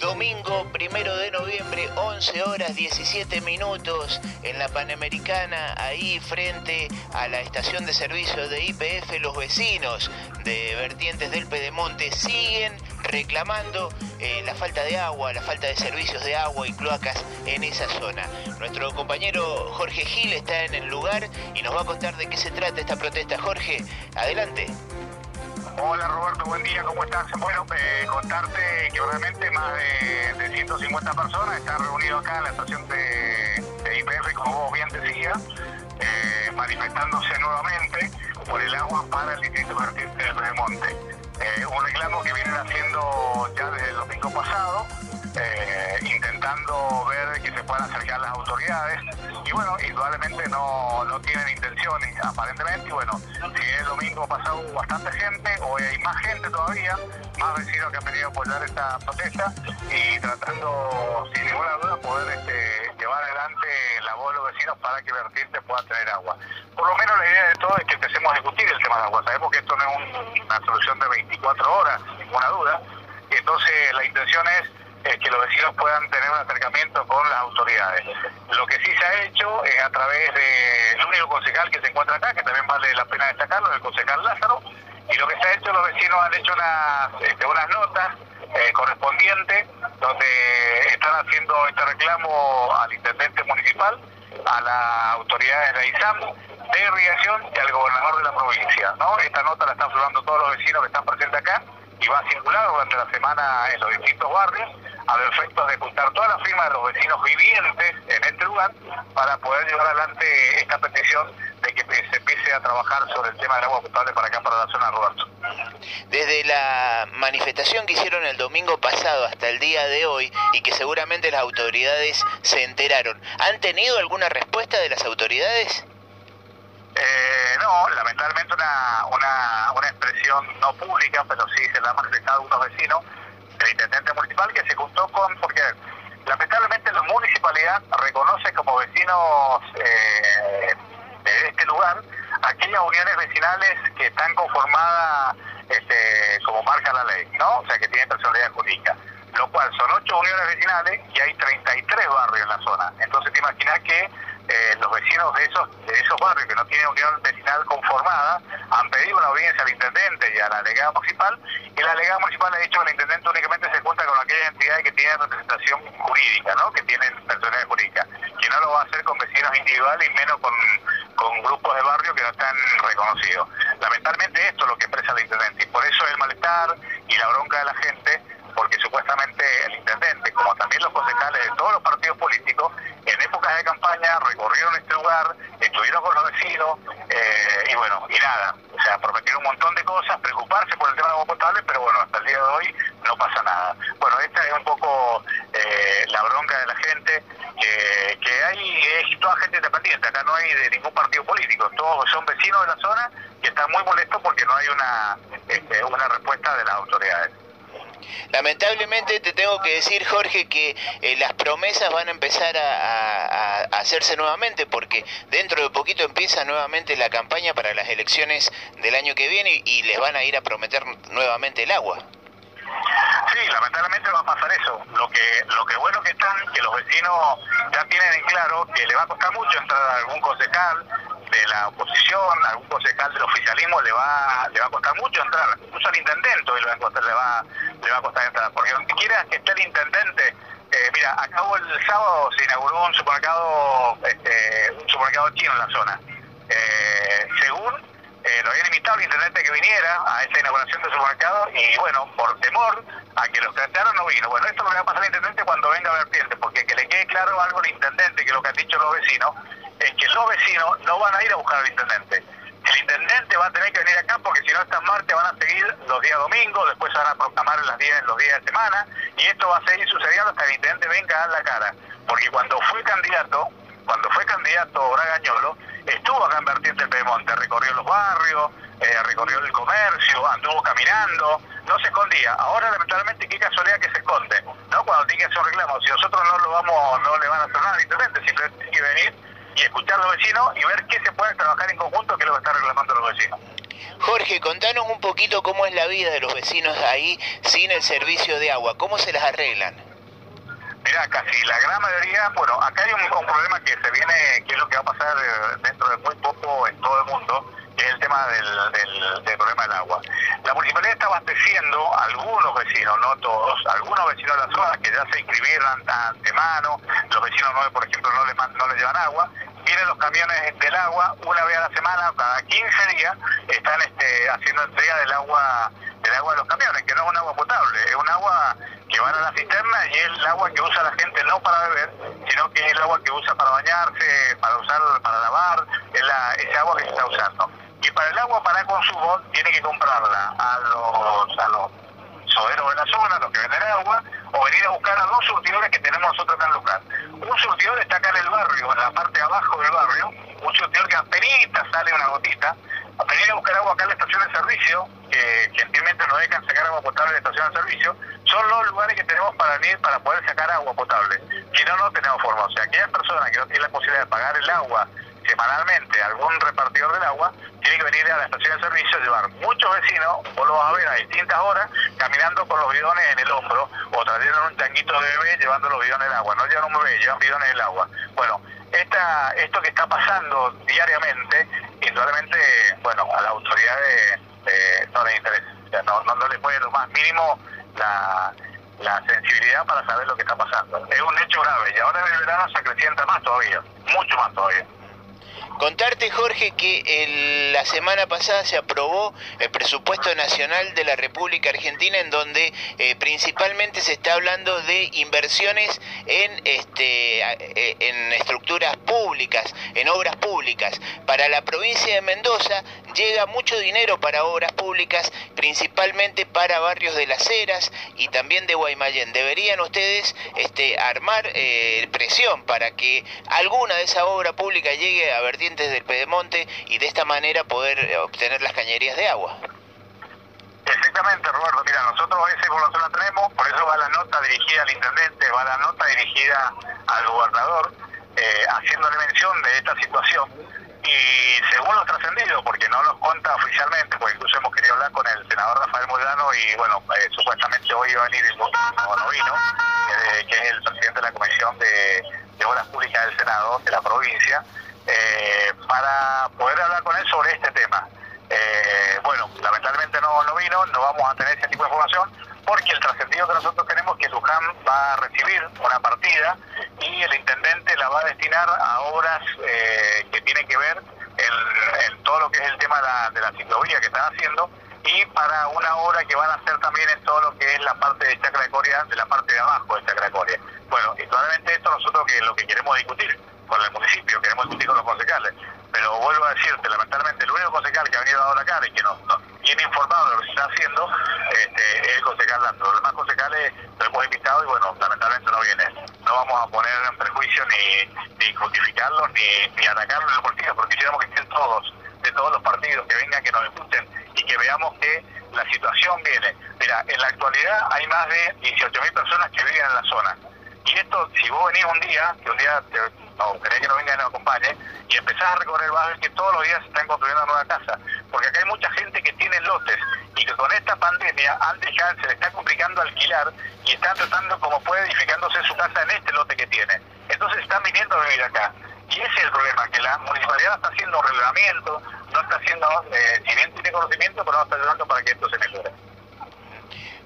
Domingo primero de noviembre, 11 horas 17 minutos en la Panamericana, ahí frente a la estación de servicio de IPF, los vecinos de Vertientes del Pedemonte siguen reclamando eh, la falta de agua, la falta de servicios de agua y cloacas en esa zona. Nuestro compañero Jorge Gil está en el lugar y nos va a contar de qué se trata esta protesta. Jorge, adelante. Hola Roberto, buen día, ¿cómo estás? Bueno, eh, contarte que realmente más de, 150 personas están reunidos acá en la estación de, IPF, como vos bien decías, eh, manifestándose nuevamente por el agua para el distrito del Remonte. Eh, un reclamo que vienen haciendo ya desde el domingo pasado, intentando ver que se puedan acercar las autoridades y bueno, indudablemente no, no tienen intenciones aparentemente y bueno, si el domingo pasado hubo bastante gente, hoy hay más gente todavía, más vecinos que han venido a apoyar esta protesta y tratando sin ninguna duda poder este, llevar adelante la voz de los vecinos para que Vertiente pueda tener agua. Por lo menos la idea de todo es que empecemos a discutir el tema del agua. Sabemos que esto no es una solución de 24 horas, ninguna duda. Y entonces la intención es que los vecinos puedan tener un acercamiento con las autoridades. Lo que sí se ha hecho es a través del único concejal que se encuentra acá, que también vale la pena destacarlo, el concejal Lázaro, y lo que se ha hecho, los vecinos han hecho unas, este, unas notas eh, correspondientes donde están haciendo este reclamo al intendente municipal, a las autoridades de ISAM, de irrigación y al gobernador de la provincia. ¿no? Esta nota la están firmando todos los vecinos que están presentes acá y va a circular durante la semana en los distintos barrios a los efectos de juntar todas las firmas de los vecinos vivientes en este lugar para poder llevar adelante esta petición de que se empiece a trabajar sobre el tema del agua potable para acá, para la zona de Roberto. Desde la manifestación que hicieron el domingo pasado hasta el día de hoy y que seguramente las autoridades se enteraron, ¿han tenido alguna respuesta de las autoridades? Eh, no, lamentablemente una, una, una expresión no pública, pero sí se la han manifestado unos vecinos del intendente municipal que se juntó con, porque lamentablemente la municipalidad reconoce como vecinos eh, de este lugar aquellas uniones vecinales que están conformadas este, como marca la ley, ¿no? O sea, que tienen personalidad jurídica. Lo cual son ocho uniones vecinales y hay 33 barrios en la zona. Entonces te imaginas que eh, los vecinos de esos de esos barrios que no tienen unión vecinal conformada han pedido una audiencia al intendente y a la delegada municipal y la delegada municipal ha dicho que el intendente únicamente se cuenta con aquellas entidades que tienen representación jurídica, ¿no? que tienen personalidad jurídica, que no lo va a hacer con vecinos individuales y menos con, con grupos de barrio que no están reconocidos. Lamentablemente esto es lo que expresa el intendente y por eso el malestar y la bronca de la gente porque supuestamente el intendente, como también los concejales de todos los partidos políticos, en épocas de campaña recorrieron este lugar, estuvieron con los vecinos, eh, y bueno, y nada, o sea, prometieron un montón de cosas, preocuparse por el tema de agua potable, pero bueno, hasta el día de hoy no pasa nada. Bueno, esta es un poco eh, la bronca de la gente, que, hay, es toda gente independiente, acá no hay de ningún partido político, todos son vecinos de la zona que están muy molestos porque no hay una, este, una respuesta de las autoridades. Lamentablemente te tengo que decir, Jorge, que eh, las promesas van a empezar a, hacerse nuevamente porque dentro de poquito empieza nuevamente la campaña para las elecciones del año que viene y, les van a ir a prometer nuevamente el agua. Sí, lamentablemente va a pasar eso. Lo que lo que bueno que están, que los vecinos ya tienen en claro que le va a costar mucho entrar a algún concejal, de la oposición, algún concejal del oficialismo le va le va a costar mucho entrar, incluso al intendente le va a costar, le va, le va a costar entrar, porque aunque quiera que esté el intendente, eh, mira, acabo el sábado se inauguró un supermercado, este, un supermercado chino en la zona. Eh, según eh, lo había invitado el intendente que viniera a esa inauguración del supermercado y bueno, por temor a que los crearon no vino. Bueno, esto lo va a pasar al intendente cuando venga a Vertiente, porque que le quede claro algo al intendente, que lo que han dicho los vecinos, es que los vecinos no van a ir a buscar al intendente. El intendente va a tener que venir acá porque si no estas martes van a seguir los días domingos, después van a proclamar los días, los días de semana y esto va a seguir sucediendo hasta que el intendente venga a dar la cara. Porque cuando fue candidato, cuando fue candidato Bragañolo, estuvo acá en Vertiente del Pedemonte, recorrió los barrios, eh, recorrió el comercio, anduvo caminando, no se escondía. Ahora lamentablemente qué casualidad que se esconde, ¿no? Cuando tiene que hacer un reclamo, si nosotros no lo vamos, no le van a hacer nada al intendente, simplemente tiene que venir y escuchar a los vecinos y ver qué se puede trabajar en conjunto, que es lo que están reclamando los vecinos. Jorge, contanos un poquito cómo es la vida de los vecinos ahí sin el servicio de agua, cómo se las arreglan. Mira, casi la gran mayoría, bueno, acá hay un, problema que se viene, que es lo que va a pasar eh, dentro de muy poco en todo el mundo, del, problema del agua. La municipalidad está abasteciendo algunos vecinos, no todos, algunos vecinos de la zona que ya se inscribieron antemano, los vecinos nueve, por ejemplo, no les, no les llevan agua, vienen los camiones del agua una vez a la semana, cada 15 días, están este, haciendo entrega del agua del agua de los camiones, que no es un agua potable, es un agua que van a la cisterna y es el agua que usa la gente no para beber, sino que es el agua que usa para bañarse, para usar, para lavar, es la, ese agua que se está usando. Y para el agua para consumo tiene que comprarla a los, a los soberos de la zona, los que venden agua, o venir a buscar a dos surtidores que tenemos nosotros acá en local. Un surtidor está acá en el barrio, en la parte de abajo del barrio, un surtidor que apenas sale una gotita, venir a buscar agua acá en la estación de servicio, que gentilmente nos dejan sacar agua potable en la estación de servicio, son los lugares que tenemos para venir para poder sacar agua potable. Si no, no tenemos forma. O sea, aquellas personas que no tienen la posibilidad de pagar el agua semanalmente algún repartidor del agua, tiene que venir a la estación de servicio a llevar muchos vecinos, vos lo vas a ver a distintas horas, caminando con los bidones en el hombro o trayendo un tanguito de bebé llevando los bidones del agua. No llevan un bebé, llevan bidones del agua. Bueno, esta, esto que está pasando diariamente, indudablemente, bueno, a las autoridades no les interesa. no, no, les puede lo más mínimo la, la sensibilidad para saber lo que está pasando. Es un hecho grave y ahora en el verano se acrecienta más todavía, mucho más todavía. Contarte, Jorge, que la semana pasada se aprobó el presupuesto nacional de la República Argentina, en donde eh, principalmente se está hablando de inversiones en, este, eh, en estructuras públicas, en obras públicas. Para la provincia de Mendoza llega mucho dinero para obras públicas, principalmente para barrios de Las Heras y también de Guaymallén. Deberían ustedes este, armar eh, presión para que alguna de esa obra pública llegue a vertir del Pedemonte y de esta manera poder eh, obtener las cañerías de agua. Exactamente, Roberto. Mira, nosotros esa información la tenemos, por eso va la nota dirigida al intendente, va la nota dirigida al gobernador, eh, haciéndole mención de esta situación. Y según los trascendidos, porque no los cuenta oficialmente, porque incluso hemos querido hablar con el senador Rafael Moldano y bueno, eh, supuestamente hoy iba a venir el no vino, que es el presidente de la Comisión de Obras Públicas del Senado, de la provincia, eh, para poder hablar con él sobre este tema. Eh, bueno, lamentablemente no, no vino, no vamos a tener ese tipo de información, porque nosotros tenemos que Luján va a recibir una partida y el intendente la va a destinar a obras eh, que tienen que ver en, todo lo que es el tema de la, de ciclovía que están haciendo y para una obra que van a hacer también en todo lo que es la parte de Chacra de Corea, de la parte de abajo de Chacra de Corea. Bueno, y probablemente esto nosotros que lo que queremos discutir con el municipio, queremos discutir con los concejales. Pero vuelvo a decirte, lamentablemente, el único concejal que ha venido a la cara y que nos, tiene informado de lo que se está haciendo este, es el concejal Lando. Lo hemos invitado y, bueno, lamentablemente no viene. No vamos a poner en prejuicio ni, ni justificarlos ni, ni atacarlos en el partido, porque quisiéramos que estén todos, de todos los partidos, que vengan, que nos escuchen y que veamos que la situación viene. Mira, en la actualidad hay más de 18.000 personas que viven en la zona. Y esto, si vos venís un día, que un día te, no, quería que nos venga y nos acompañe, y empezás a recorrer, vas a ver que todos los días se están construyendo una nueva casa, porque acá hay mucha gente que tiene lotes y que con esta pandemia han dejado, se le está complicando alquilar y están tratando como puede edificándose su casa en este lote que tiene. Entonces están viniendo a vivir acá. Y ese es el problema, que la municipalidad no está haciendo un relevamiento, no está haciendo, eh, si bien tiene conocimiento, pero no está ayudando para que esto se mejore.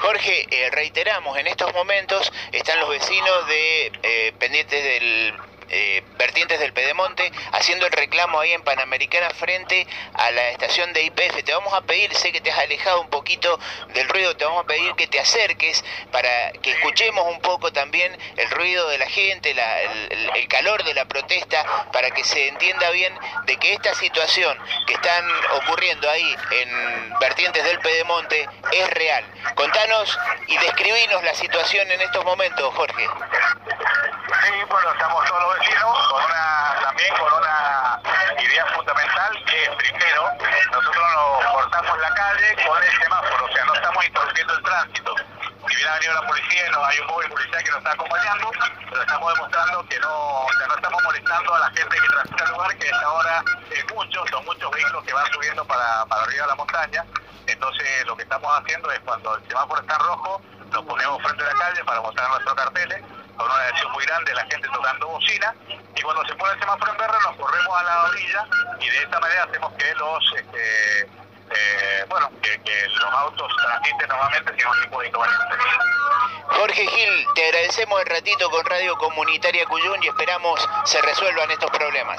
Jorge, eh, reiteramos, en estos momentos están los vecinos de eh, pendientes del eh, vertientes del Pedemonte, haciendo el reclamo ahí en Panamericana frente a la estación de IPF. Te vamos a pedir, sé que te has alejado un poquito del ruido, te vamos a pedir que te acerques para que escuchemos un poco también el ruido de la gente, el, calor de la protesta, para que se entienda bien de que esta situación que están ocurriendo ahí en vertientes del Pedemonte es real. Contanos y describinos la situación en estos momentos, Jorge. Sí, bueno, estamos todos los vecinos con una, también con una idea fundamental que es primero, nosotros nos cortamos la calle con el semáforo, o sea, no estamos interrumpiendo el tránsito. Si ha venido la policía y no, hay un móvil policial que nos está acompañando, pero estamos demostrando que no, que no estamos molestando a la gente que transita el lugar, que ahora es mucho, son muchos vehículos que van subiendo para, para arriba de la montaña. Entonces lo que estamos haciendo es cuando el semáforo está rojo, nos ponemos frente a la calle para mostrar nuestros carteles con una adhesión muy grande, la gente tocando bocina, y cuando se pone el semáforo en verde nos corremos a la orilla y de esta manera hacemos que los este, eh, bueno, que, que, los autos transiten nuevamente sin ningún tipo de inconveniente. Jorge Gil, te agradecemos el ratito con Radio Comunitaria Cuyún y esperamos se resuelvan estos problemas.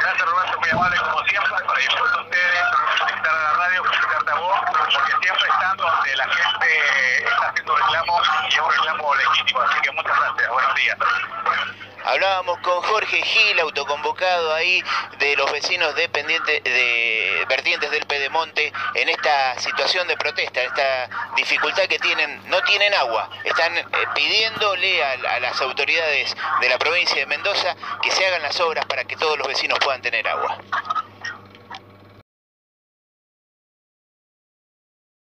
Gracias Roberto, muy amable como siempre, para disfrutar ustedes, vos, porque siempre están donde la gente está haciendo reclamo y es un reclamo legítimo, así que muchas gracias, buenos días. Hablábamos con Jorge Gil, autoconvocado ahí de los vecinos dependientes de vertientes del Pedemonte en esta situación de protesta, esta dificultad que tienen, no tienen agua, están eh, pidiéndole a las autoridades de la provincia de Mendoza que se hagan las obras para que todos los vecinos puedan tener agua.